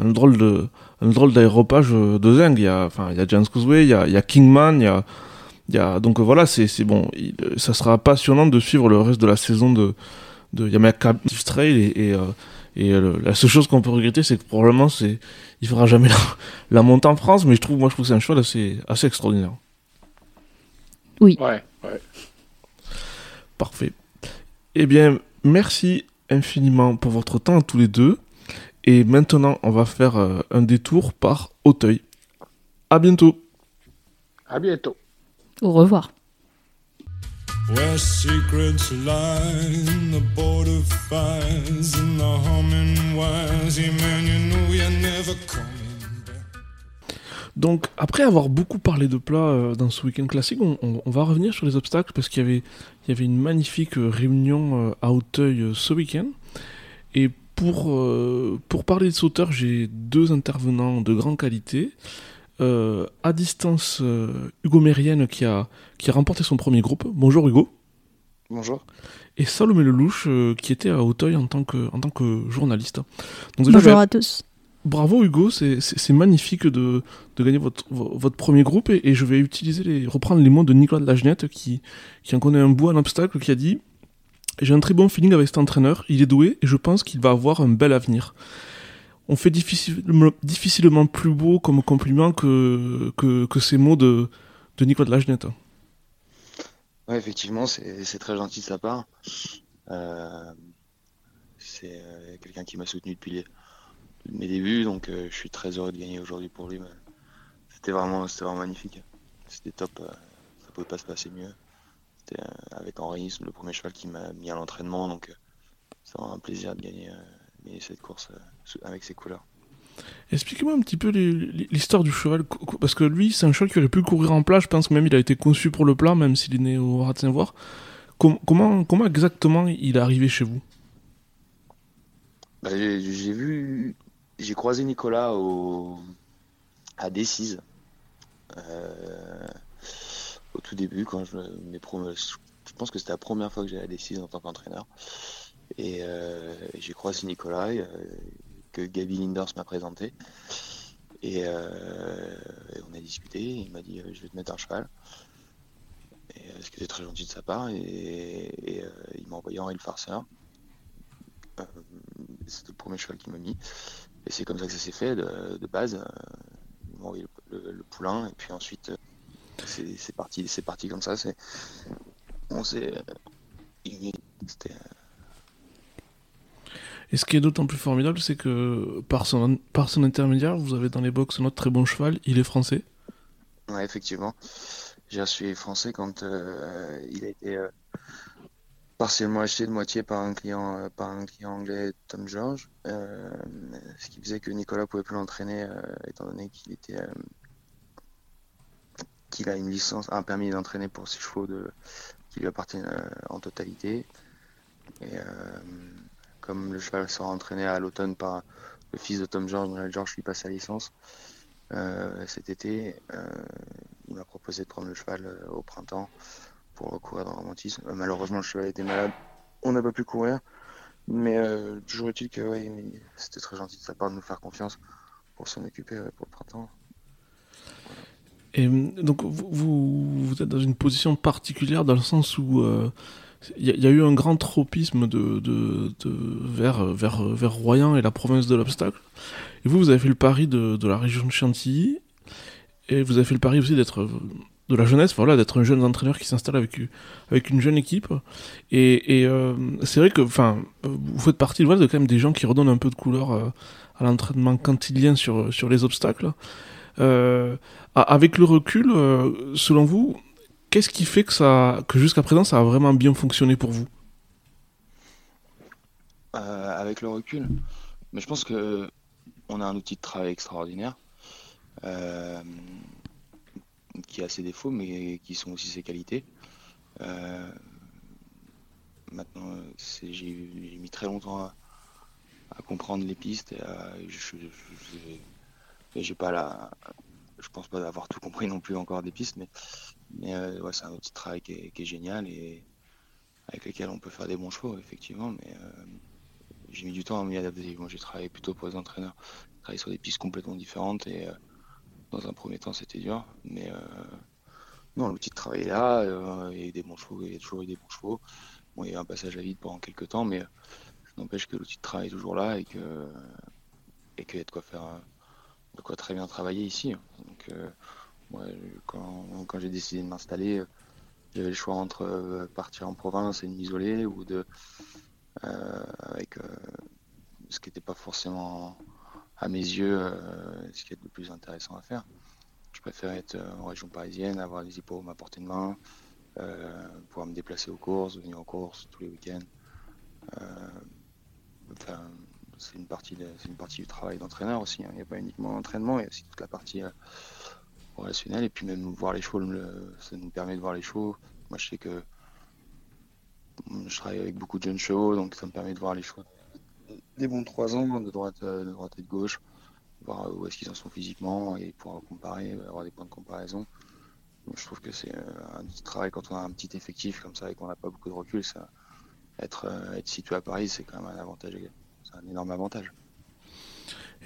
un drôle de un drôle d'aéropage euh, de zingue. Il y a enfin il y a Giants Causeway, il y a, il y a Kingman, il y a il y a, donc euh, voilà, c'est bon. Il- ça sera passionnant de suivre le reste de la saison de de Yamaka Trail et et, euh, et euh, la seule chose qu'on peut regretter, c'est que probablement c'est il fera jamais la, la montée en France, mais je trouve moi je trouve que c'est un cheval assez assez extraordinaire. Ouais, ouais. Parfait. Eh bien, merci infiniment pour votre temps à tous les deux. Et maintenant, on va faire euh, un détour par Auteuil. À bientôt. À bientôt. Au revoir. Where secrets lie in the border the you know never coming. Donc, après avoir beaucoup parlé de plats euh, dans ce week-end classique, on, va revenir sur les obstacles parce qu'il y avait, une magnifique euh, réunion euh, à Auteuil ce week-end. Et pour, pour parler de sauteurs, j'ai deux intervenants de grande qualité. Euh, à distance, euh, Hugo Mérienne qui a, qui a remporté son premier groupe. Bonjour Hugo. Bonjour. Et Salomé Lelouch euh, qui était à Auteuil en tant que, en tant que journaliste. Donc déjà, Bonjour bah, à tous. bravo Hugo, c'est- magnifique de, de gagner votre, vo- votre premier groupe et, et je vais utiliser les, reprendre les mots de Nicolas de Lagenette qui, qui en connaît un bout, un obstacle, qui a dit J'ai un très bon feeling avec cet entraîneur, il est doué et je pense qu'il va avoir un bel avenir. On fait difficilement, difficilement plus beau comme compliment que, que, ces mots de, de Nicolas de Lagenette. Ouais, effectivement, c'est très gentil de sa part. Euh, c'est euh, quelqu'un qui m'a soutenu depuis mes débuts, donc euh, je suis très heureux de gagner aujourd'hui pour lui. C'était vraiment, vraiment magnifique. C'était top. ça pouvait pas se passer mieux. C'était avec Henri, le premier cheval qui m'a mis à l'entraînement, donc c'est vraiment un plaisir de gagner, cette course euh, avec ses couleurs. Expliquez-moi un petit peu l'histoire du cheval, parce que lui, c'est un cheval qui aurait pu courir en plat, je pense que même il a été conçu pour le plat, même s'il est né au Ratzenvoir. Com- comment, comment exactement il est arrivé chez vous? Bah, j'ai j'ai vu, j'ai croisé Nicolas au, à Decize, euh, au tout début, quand je, mes je pense que c'était la première fois que j'allais à Decize en tant qu'entraîneur. Et euh, j'ai croisé Nicolas, euh, que Gaby Linders m'a présenté. Et, euh, et on a discuté, il m'a dit je vais te mettre un cheval. Et, ce qui était très gentil de sa part. Et, et, il m'a envoyé Henri le farceur. C'était le premier cheval qu'il m'a mis. Et c'est comme ça que ça s'est fait de, base. Ils m'ont envoyé le, poulain et puis ensuite c'est parti, c'est parti comme ça. On s'est, c'était, Et ce qui est d'autant plus formidable, c'est que par son, par son intermédiaire, vous avez dans les box notre très bon cheval, il est français. Ouais, effectivement. J'ai reçu français quand euh, il a été euh, partiellement acheté de moitié par un client, euh, par un client anglais, Tom George, ce qui faisait que Nicolas pouvait plus l'entraîner étant donné qu'il était, qu'il a une licence, un permis d'entraîner pour ses chevaux de, qui lui appartiennent en totalité. Et le cheval sera entraîné à l'automne par le fils de Tom George, George lui passe sa licence. euh, cet été, euh, il m'a proposé de prendre le cheval euh, au printemps pour courir dans le romantisme. Euh, malheureusement, le cheval était malade. On n'a pas pu courir. Mais euh, toujours est-il que ouais, c'était très gentil de sa part de nous faire confiance pour s'en occuper pour le printemps. Et donc vous, êtes dans une position particulière dans le sens où euh, il y, a- eu un grand tropisme de, de, de- vers, vers, vers Royan et la province de l'obstacle. Et vous, vous avez fait le pari de, de la région de Chantilly. Et vous avez fait le pari aussi d'être de la jeunesse, voilà, d'être un jeune entraîneur qui s'installe avec, avec une jeune équipe. Et, et euh, c'est vrai que, enfin, vous faites partie voilà, de quand même des gens qui redonnent un peu de couleur euh, à l'entraînement cantilien sur, sur les obstacles. Euh, avec le recul, euh, selon vous, qu'est-ce qui fait que ça, que jusqu'à présent, ça a vraiment bien fonctionné pour vous? Euh, avec le recul, mais je pense que on a un outil de travail extraordinaire euh, qui a ses défauts, mais qui sont aussi ses qualités. Euh, maintenant, j'ai mis très longtemps à, comprendre les pistes et je, je- j'ai pas la, je pense pas avoir tout compris non plus encore des pistes, mais, mais euh, ouais, c'est un outil de travail qui est, génial et avec lequel on peut faire des bons chevaux, effectivement, mais euh, j'ai mis du temps à m'y adapter. Moi, j'ai travaillé plutôt pour les entraîneurs. J'ai travaillé sur des pistes complètement différentes et euh, dans un premier temps, c'était dur. Mais non, l'outil de travail est là. il y a eu des bons chevaux, il y a toujours eu des bons chevaux. Bon, il y a eu un passage à vide pendant quelques temps, mais n'empêche que l'outil de travail est toujours là et que et qu'il y a de quoi faire, de quoi très bien travailler ici. Quand, j'ai décidé de m'installer, euh, j'avais le choix entre euh, partir en province et m'isoler ou de euh, avec ce qui n'était pas forcément à mes yeux ce qui est le plus intéressant à faire. Je préfère être en région parisienne, avoir des hippos à portée de main, pouvoir me déplacer aux courses, venir aux courses tous les week-ends. Enfin, c'est une partie, une partie du travail d'entraîneur aussi. hein. Il n'y a pas uniquement l'entraînement, il y a aussi toute la partie relationnelle et puis même voir les chevaux, ça nous permet de voir les chevaux. Moi, je sais que je travaille avec beaucoup de jeunes chevaux, donc ça me permet de voir les chevaux des bons 3 ans, de droite, euh, de droite et de gauche, voir où est-ce qu'ils en sont physiquement et pouvoir comparer, avoir des points de comparaison. Je trouve que c'est euh, un petit travail quand on a un petit effectif comme ça et qu'on n'a pas beaucoup de recul. Ça, être, euh, être situé à Paris, c'est quand même un avantage, c'est un énorme avantage.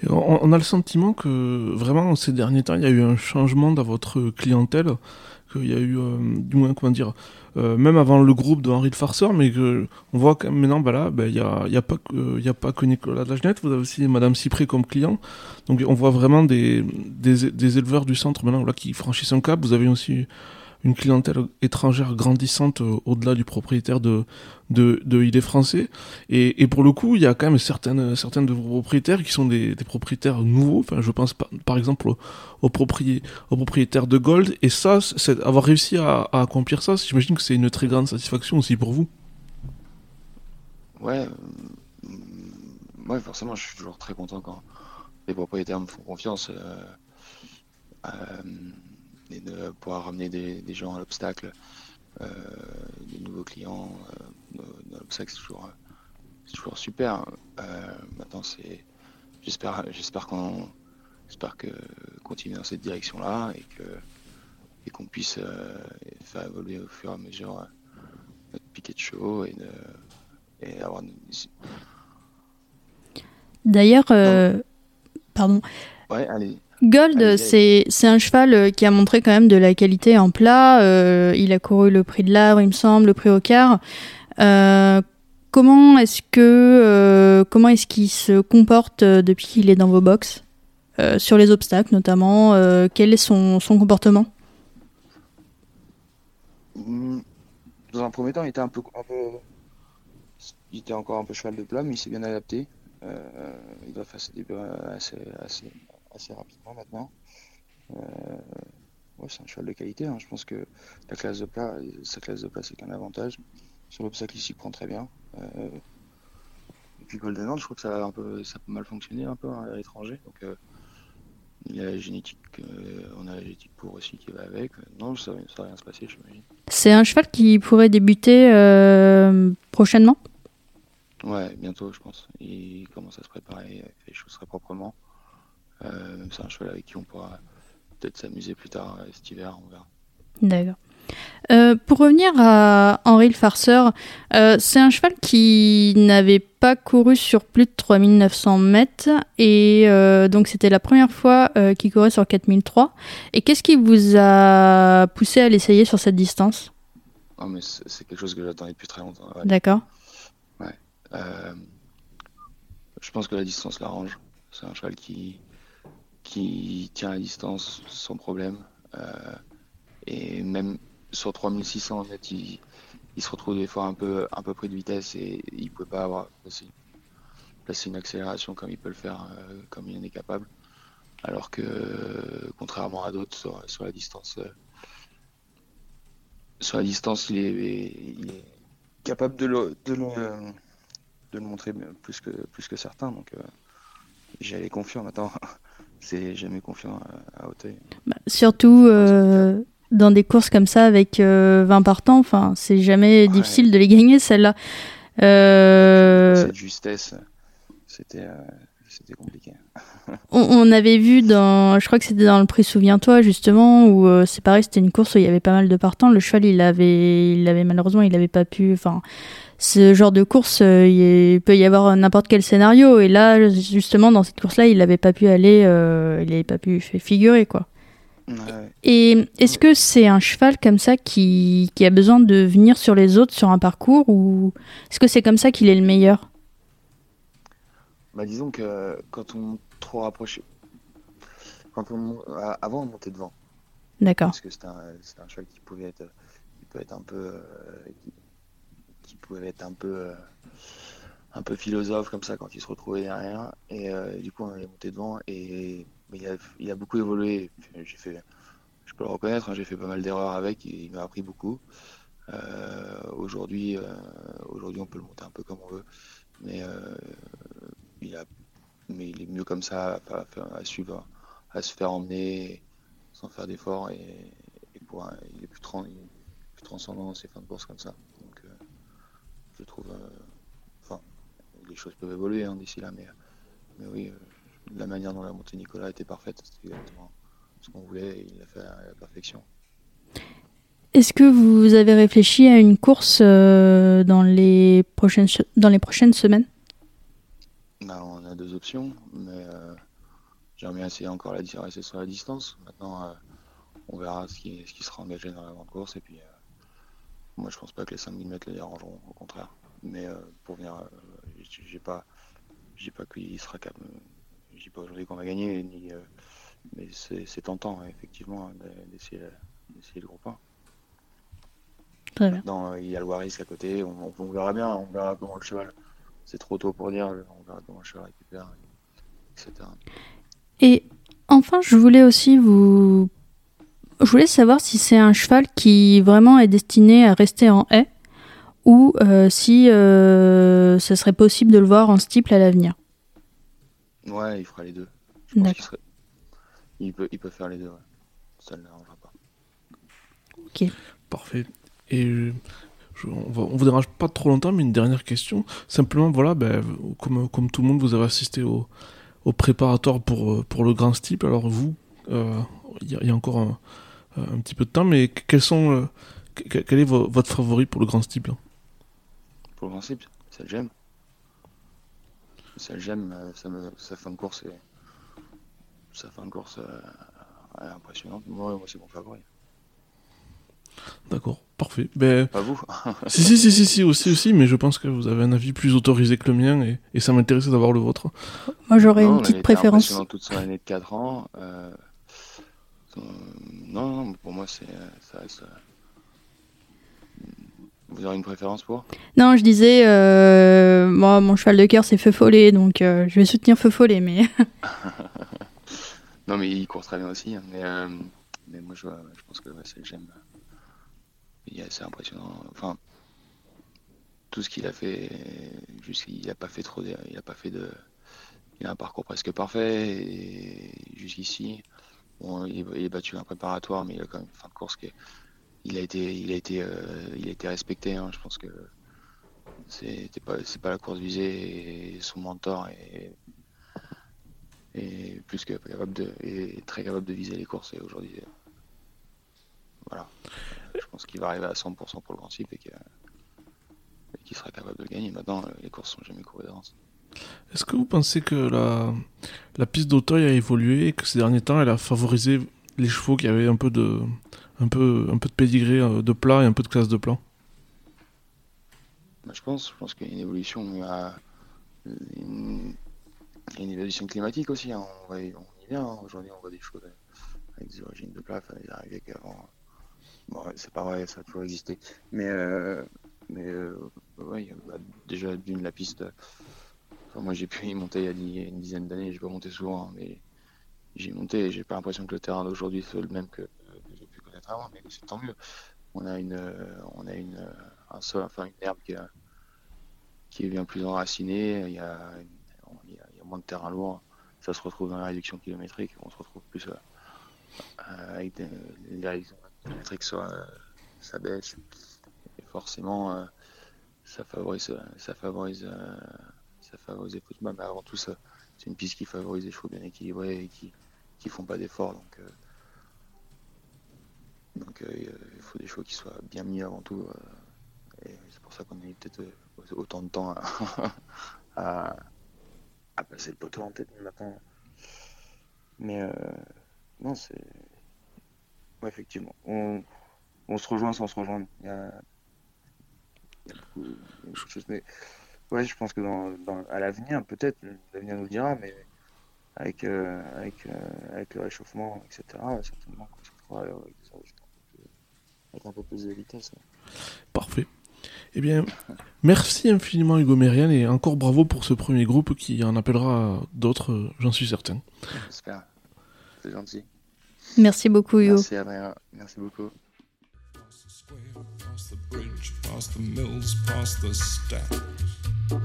On, a le sentiment que vraiment ces derniers temps, il y a eu un changement dans votre clientèle, qu'il y a eu, euh, du moins, comment dire, euh, même avant le groupe de Henri le Farceur, mais que on voit que maintenant, bah là, bah, il y a, il y a pas il y a pas que Nicolas Lagenette, vous avez aussi Madame Cypré comme client. Donc on voit vraiment des, des, des éleveurs du centre maintenant là qui franchissent un cap. Vous avez aussi une clientèle étrangère grandissante euh, au-delà du propriétaire de, de, Il est français. Et, pour le coup, il y a quand même certaines, certaines de vos propriétaires qui sont des, propriétaires nouveaux. Enfin, je pense par, exemple au, au, proprié, au propriétaire de Gold. Et ça, c'est avoir réussi à, accomplir ça, j'imagine que c'est une très grande satisfaction aussi pour vous. Ouais, euh, ouais, forcément, je suis toujours très content quand les propriétaires me font confiance euh, et de pouvoir ramener des, des gens à l'obstacle, euh, des nouveaux clients euh, dans- l'obstacle, c'est toujours, toujours super. Euh, maintenant, c'est, j'espère, j'espère qu'on, j'espère que continuer dans cette direction-là et que et qu'on puisse euh, faire évoluer au fur et à mesure notre piquet de show et de et avoir une- D'ailleurs, pardon, Ouais, allez. Gold, c'est un cheval euh, qui a montré quand même de la qualité en plat. Euh, il a couru le prix de l'Avre, il me semble, le prix au quart. Euh, comment est-ce que euh, comment est-ce qu'il se comporte depuis qu'il est dans vos box sur les obstacles notamment Quel est son, son comportement? Mm, Dans un premier temps, il était un peu, un peu, il était encore un peu cheval de plat, mais il s'est bien adapté. Il doit faire ses débuts assez, assez, assez rapidement maintenant. Euh, ouais, c'est un cheval de qualité. hein. Je pense que la classe de plat, sa classe de plat, c'est qu'un avantage. Sur l'obstacle, il s'y prend très bien. Euh, et puis Golden Horn, je crois que ça a un peu, ça a mal fonctionné un peu hein, à l'étranger. Donc, euh, il a la génétique, euh, on a la génétique pour aussi qui va avec. Non, ça, ça va rien se passer, j'imagine. C'est un cheval qui pourrait débuter prochainement? Ouais, bientôt, je pense. Il commence à se préparer, il fait les choses très proprement. Euh, c'est un cheval avec qui on pourra peut-être s'amuser plus tard euh, cet hiver, on verra. D'accord. Euh, pour revenir à Henri le Farceur, euh, c'est un cheval qui n'avait pas couru sur plus de 3900 mètres et euh, donc c'était la première fois qu'il courait sur 4003. Et qu'est-ce qui vous a poussé à l'essayer sur cette distance? Non, mais c'est quelque chose que j'attendais depuis très longtemps. ouais. D'accord. Euh, je pense que la distance l'arrange. C'est un cheval qui, qui tient la distance sans problème. Euh, et même sur 3600 mètres, il, se retrouve des fois un peu, un peu pris de vitesse et il ne pouvait pas avoir placé, placé une accélération comme il peut le faire, euh, comme il en est capable. Alors que, contrairement à d'autres, sur, la distance, euh, sur la distance, il est, il est capable de le, de le, de le montrer plus que, plus que certains. Donc, euh, j'y allais confiant. Maintenant, c'est jamais confiant à, à. Bah, surtout euh, dans des courses comme ça avec euh, 20 partants, enfin, c'est jamais Ouais. difficile de les gagner celles-là. Euh, Cette justesse, c'était euh, c'était compliqué. On, on avait vu dans, je crois que c'était dans le prix Souviens-toi justement, où euh, c'est pareil, c'était une course où il y avait pas mal de partants. Le cheval, il avait, il avait malheureusement, il avait pas pu. Enfin, ce genre de course, euh, il peut y avoir n'importe quel scénario. Et là, justement, dans cette course-là, il avait pas pu aller, euh, il avait pas pu fi- figurer quoi. Ouais. Et est-ce que c'est un cheval comme ça qui, qui a besoin de venir sur les autres sur un parcours ou est-ce que c'est comme ça qu'il est le meilleur? Bah, disons que quand on trop rapproché, quand on avant on montait devant, D'accord. parce que c'était un, cheval qui pouvait être, qui peut être un peu, euh, qui, qui pouvait être un peu, euh, un peu philosophe comme ça quand il se retrouvait derrière. Et euh, du coup on allait monter devant et il a, il a beaucoup évolué. J'ai fait, je peux le reconnaître, hein, j'ai fait pas mal d'erreurs avec, il m'a appris beaucoup. Euh, aujourd'hui, aujourd'hui on peut le monter un peu comme on veut, mais il a, mais il est mieux comme ça, à, suivre, à se faire emmener sans faire d'efforts et, pour il est plus, tran- il est plus transcendant ses fins de course comme ça. Je trouve, euh, enfin, les choses peuvent évoluer hein, d'ici là, mais, mais oui, euh, la manière dont l'a monté Nicolas était parfaite, c'était exactement ce qu'on voulait, et il l'a fait à la perfection. Est-ce que vous avez réfléchi à une course euh, dans, les prochaines, dans les prochaines semaines? Bah, on a deux options, mais euh, J'aimerais bien essayer encore la rester sur la distance. Maintenant, euh, on verra ce qui, ce qui sera engagé dans la grande course. Et puis, moi, je pense pas que les 5000 mètres les dérangeront, au contraire. Mais euh, pour venir, euh, j'ai j'ai pas, j'ai pas qu'il sera capable. Je dis pas aujourd'hui qu'on va gagner, ni, euh, mais c'est tentant, hein, effectivement, de- d'essayer le groupe 1. Très bien. Maintenant, euh, il y a le Waris à côté, on, on- on verra bien, on verra comment le cheval. C'est trop tôt pour dire, on verra comment le cheval récupère, etc. Et enfin, je voulais aussi vous. Je voulais savoir si c'est un cheval qui vraiment est destiné à rester en haie ou euh, si euh, ce serait possible de le voir en steeple à l'avenir. Ouais, il fera les deux. Je pense D'accord. qu'il serait... il, peut, il peut faire les deux, ouais. Ça ne l'arrangera pas. Parfait. Et euh, je- on, va, on vous dérange pas trop longtemps, mais une dernière question. Simplement, voilà, ben, comme, comme tout le monde, vous avez assisté au, au préparatoire pour, pour le grand steep. Alors vous, euh, il y, y a encore un, un petit peu de temps, mais que- quels sont, euh, que- quel est vo- votre favori pour le grand là? Pour le principe, ça le j'aime. Ça le j'aime, euh, ça me, sa fin de course est, sa fin de course euh, impressionnante. Moi, moi c'est mon favori. D'accord, parfait. Ben, Pas vous si, si, si, si, si, aussi, aussi, mais je pense que vous avez un avis plus autorisé que le mien et, et ça m'intéressait d'avoir le vôtre. Moi, j'aurais une petite préférence. toute son année de 4 ans. euh, euh, non, non, pour moi, c'est, euh, ça reste. euh, Vous aurez une préférence pour? Non, je disais, euh, moi, mon cheval de cœur, c'est Feu Follet, donc euh, je vais soutenir Feu Follet, mais Non, mais il court très bien aussi. hein, mais, euh, mais moi, je, je pense que ouais, c'est le j'aime. Il est assez impressionnant. Enfin, tout ce qu'il a fait, jusqu'ici, il a pas fait trop. Il a pas fait de. Il a un parcours presque parfait. Et jusqu'ici, bon, il, est, est battu un préparatoire, mais il a quand même une fin de course qui est- Il a été, il a été, euh, il a été respecté. hein, je pense que c'était pas, c'est pas la course visée et son mentor est et plus que capable de et très capable de viser les courses et aujourd'hui euh, voilà. Je pense qu'il va arriver à 100% pour le Prix et que- et qu'il sera capable de gagner. Maintenant euh, les courses sont jamais courées d'avance Est-ce que vous pensez que la, la piste d'Auteuil a évolué et que ces derniers temps elle a favorisé les chevaux qui avaient un peu de, un peu, un peu de pédigré euh, de plat et un peu de classe de plan? Moi, je pense je pense qu'il y a une évolution une, une évolution climatique aussi hein. on, y, vient hein. aujourd'hui on voit des choses avec des origines de plat enfin, des arrivées qu'avant bon c'est pas vrai ça a toujours existé mais euh, mais euh, bah, déjà d'une la piste moi j'ai pu y monter il y a une dizaine d'années j'ai pas monté souvent hein, mais j'ai monté et j'ai pas l'impression que le terrain d'aujourd'hui soit le même que, j'ai pu connaître avant mais c'est tant mieux. On a une euh, on a une euh, un sol enfin une herbe qui, qui est bien plus enracinée il y a, il y a, moins de terrain lourd ça se retrouve dans la réduction kilométrique on se retrouve plus euh, avec des, kilométriques soit euh, ça baisse et forcément ça favorise ça favorise ça favorise les football mais avant tout ça c'est une piste qui favorise les chevaux bien équilibrés et qui qui font pas d'efforts donc euh, donc euh, il faut des chevaux qui soient bien mis avant tout euh, et c'est pour ça qu'on a eu peut-être euh, autant de temps à, à, passer le poteau en tête maintenant. Mais euh, non c'est ouais, effectivement on, on se rejoint sans se rejoindre. Il y a, beaucoup, beaucoup de choses mais ouais je pense que dans, dans- à l'avenir peut-être l'avenir nous le dira mais avec euh, avec, euh, avec le réchauffement etc certainement qu'on se retrouvera avec des un peu plus- avec un peu plus de vitesse ouais. Parfait. Eh bien, merci infiniment Hugo Mérian et encore bravo pour ce premier groupe qui en appellera d'autres, j'en suis certain. j'espère c'est gentil merci beaucoup, Hugo. merci Adrien merci beaucoup past the bridge, past the mills, past the stacks. On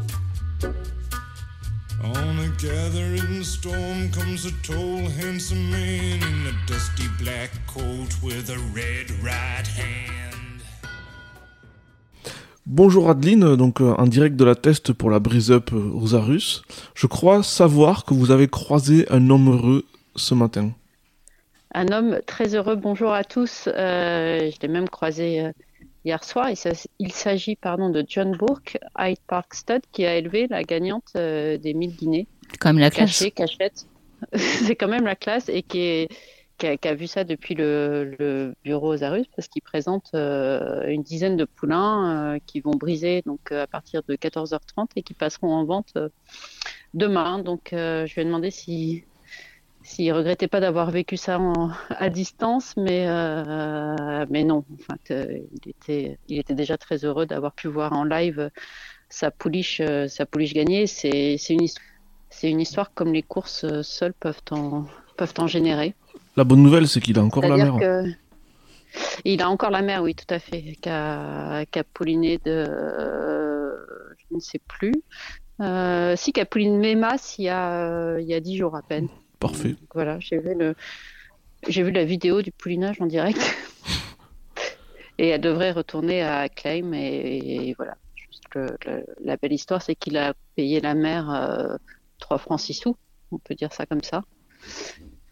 a gathering storm comes a tall, handsome man in a dusty black coat with a red right hand. Bonjour Adeline, donc euh, en direct de la test pour la brise up euh, aux Arus. Je crois savoir que vous avez croisé un homme heureux ce matin. Un homme très heureux, bonjour à tous. Euh, je l'ai même croisé euh, hier soir. Il s'ag- Il s'agit pardon, de John Bourke, Hyde Park Stud, qui a élevé la gagnante euh, des 1000 guinées. Même la classe. Cachée, cachette. c'est quand même la classe et qui, est, qui, a, qui a vu ça depuis le, le bureau Osarus parce qu'il présente euh, une dizaine de poulains euh, qui vont briser donc à partir de 14h30 et qui passeront en vente demain. Donc je lui ai demandé si s'il regrettait pas d'avoir vécu ça en- à distance, mais euh, mais non. Enfin, il était il était déjà très heureux d'avoir pu voir en live sa pouliche euh, sa pouliche gagner. C'est c'est une une histoire comme les courses euh, seules peuvent en peuvent en générer. La bonne nouvelle, c'est qu'il a encore la mer. que il a encore la mère, oui, tout à fait, a pouliné de, euh, je ne sais plus, euh, si pouliné Mémas il y a il y a dix jours à peine. Parfait. Donc, voilà, j'ai vu le, j'ai vu la vidéo du poulinage en direct. et elle devrait retourner à Claim et, et voilà. Juste le- le- la belle histoire, c'est qu'il a payé la mère euh, 3 francs 6 sous, on peut dire ça comme ça.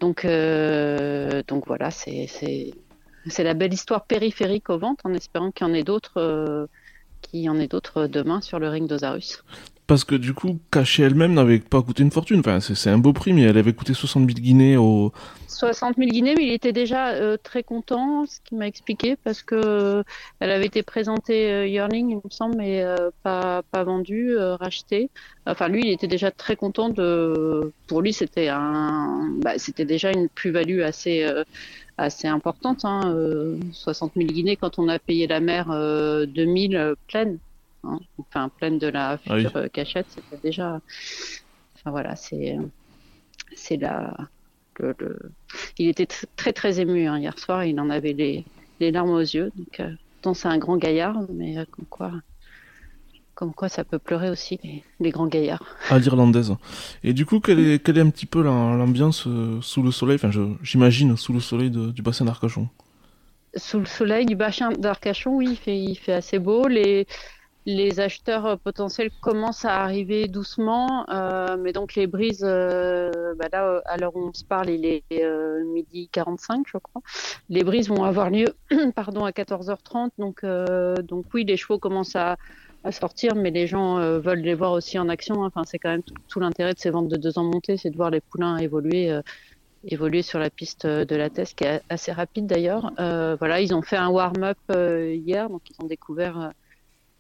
Donc, euh, donc voilà, c'est, c'est, c'est la belle histoire périphérique aux ventes en espérant qu'il y en ait d'autres, euh, qu'il y en ait d'autres demain sur le ring d'Osarus. Parce que du coup, cacher elle-même n'avait pas coûté une fortune. Enfin, c'est un beau prix, mais elle avait coûté 60 000 guinées au. 60 000 guinées, mais il était déjà euh, très content, ce qu'il m'a expliqué, parce que euh, elle avait été présentée euh, Yearling, il me semble, mais euh, pas, pas vendue, rachetée. Enfin, lui, il était déjà très content de. Pour lui, c'était un, bah, c'était déjà une plus-value assez, assez importante. Hein, euh, 60 000 guinées quand on a payé la mer euh, 2000 euh, pleine, hein, enfin pleine de la Ah oui. future euh, cachette, c'était déjà. Enfin voilà, c'est, c'est la. Le, le- il était tr- très très ému hein, hier soir, il en avait les, les larmes aux yeux. Donc, euh, c'est un grand gaillard, mais euh, comme quoi, comme quoi ça peut pleurer aussi les, les grands gaillards. à l'irlandaise. Et du coup, quelle est, quelle est un petit peu la- l'ambiance euh, sous le soleil? Enfin, j'imagine sous le soleil de- du bassin d'Arcachon. Sous le soleil du bassin d'Arcachon, oui, il fait, il fait assez beau. Les, les acheteurs euh, potentiels commencent à arriver doucement, euh, mais donc les brises, euh, bah là, euh, à l'heure où on se parle, il est midi 45, je crois. Les brises vont avoir lieu pardon, à 14h30, donc, donc oui, les chevaux commencent à, sortir, mais les gens veulent les voir aussi en action. Enfin, c'est quand même tout, l'intérêt de ces ventes de deux ans montées, c'est de voir les poulains évoluer. évoluer sur la piste de la Teste, qui est assez rapide d'ailleurs. Voilà, ils ont fait un warm-up hier, donc ils ont découvert,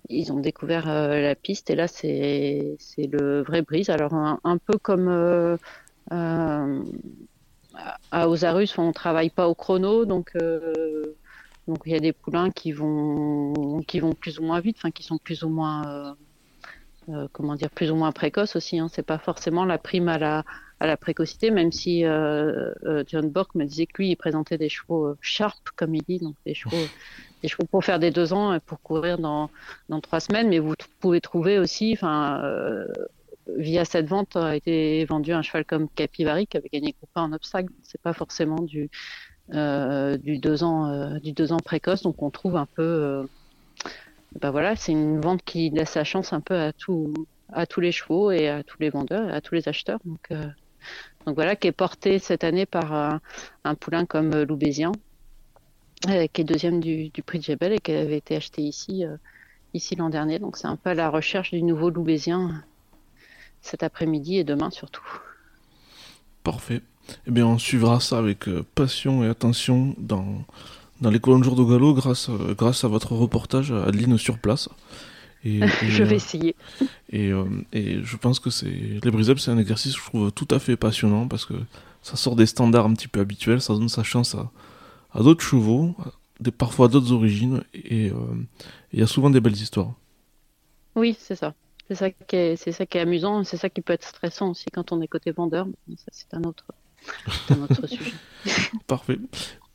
ils ont découvert euh, la piste et là c'est le vrai brise. Alors un, peu comme euh, euh, à Osarus, on travaille pas au chrono, donc donc il y a des poulains qui vont qui vont plus ou moins vite, enfin qui sont plus ou moins euh, comment dire plus ou moins précoces aussi. Hein. C'est pas forcément la prime à la à la précocité, même si John Bork me disait que lui, il présentait des chevaux sharp, comme il dit, donc des chevaux, pour faire des deux ans et pour courir dans, dans trois semaines. Mais vous pouvez trouver aussi, enfin, euh, via cette vente a été vendu un cheval comme Capivari qui avait gagné Coupa en obstacle. C'est pas forcément du euh, du deux ans euh, du deux ans précoce, donc on trouve un peu. Ben voilà, c'est une vente qui laisse sa chance un peu à tout à tous les chevaux et à tous les vendeurs à tous les acheteurs. Donc donc voilà, qui est porté cette année par un, poulain comme euh, qui est deuxième du, du prix de Jebel et qui avait été acheté ici, euh, ici l'an dernier. Donc c'est un peu à la recherche du nouveau Loubésien euh, cet après-midi et demain surtout. Parfait. Eh bien, on suivra ça avec euh, passion et attention dans, dans les colonnes jour de galop grâce, euh, grâce à votre reportage, Adeline, sur place. Et, et, Je vais euh, essayer. Et, euh, et je pense que c'est les brise c'est un exercice que je trouve tout à fait passionnant parce que ça sort des standards un petit peu habituels, ça donne sa chance à, à d'autres chevaux, à des, parfois d'autres origines, et euh, il y a souvent des belles histoires. Oui, c'est ça. C'est ça qui est, c'est ça qui est amusant, c'est ça qui peut être stressant aussi quand on est côté vendeur. Ça, c'est un autre, c'est un autre sujet. Parfait.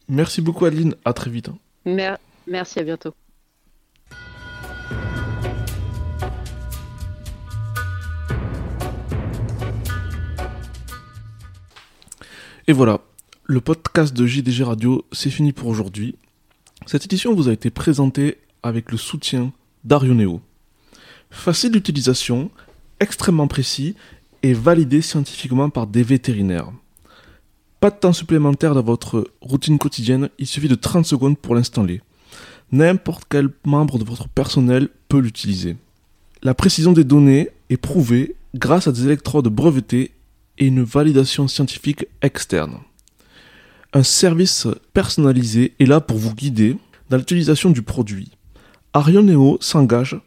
Merci beaucoup Adeline, à très vite. Mer- merci, à bientôt. Et voilà, le podcast de JDG Radio, c'est fini pour aujourd'hui. Cette édition vous a été présentée avec le soutien d'Arioneo. Facile d'utilisation, extrêmement précis et validé scientifiquement par des vétérinaires. Pas de temps supplémentaire dans votre routine quotidienne, il suffit de 30 secondes pour l'installer. N'importe quel membre de votre personnel peut l'utiliser. La précision des données est prouvée grâce à des électrodes brevetées et une validation scientifique externe. Un service personnalisé est là pour vous guider dans l'utilisation du produit. Arioneo s'engage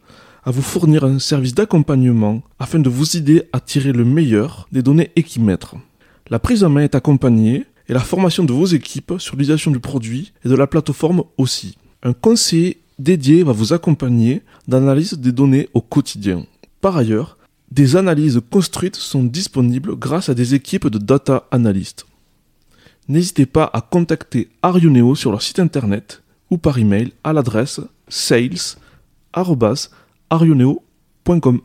à vous fournir un service d'accompagnement afin de vous aider à tirer le meilleur des données Equimetre. La prise en main est accompagnée et la formation de vos équipes sur l'utilisation du produit et de la plateforme aussi. Un conseiller dédié va vous accompagner dans l'analyse des données au quotidien. Par ailleurs, des analyses construites sont disponibles grâce à des équipes de data analystes. N'hésitez pas à contacter Arioneo sur leur site internet ou par email à l'adresse sales@arioneo.com.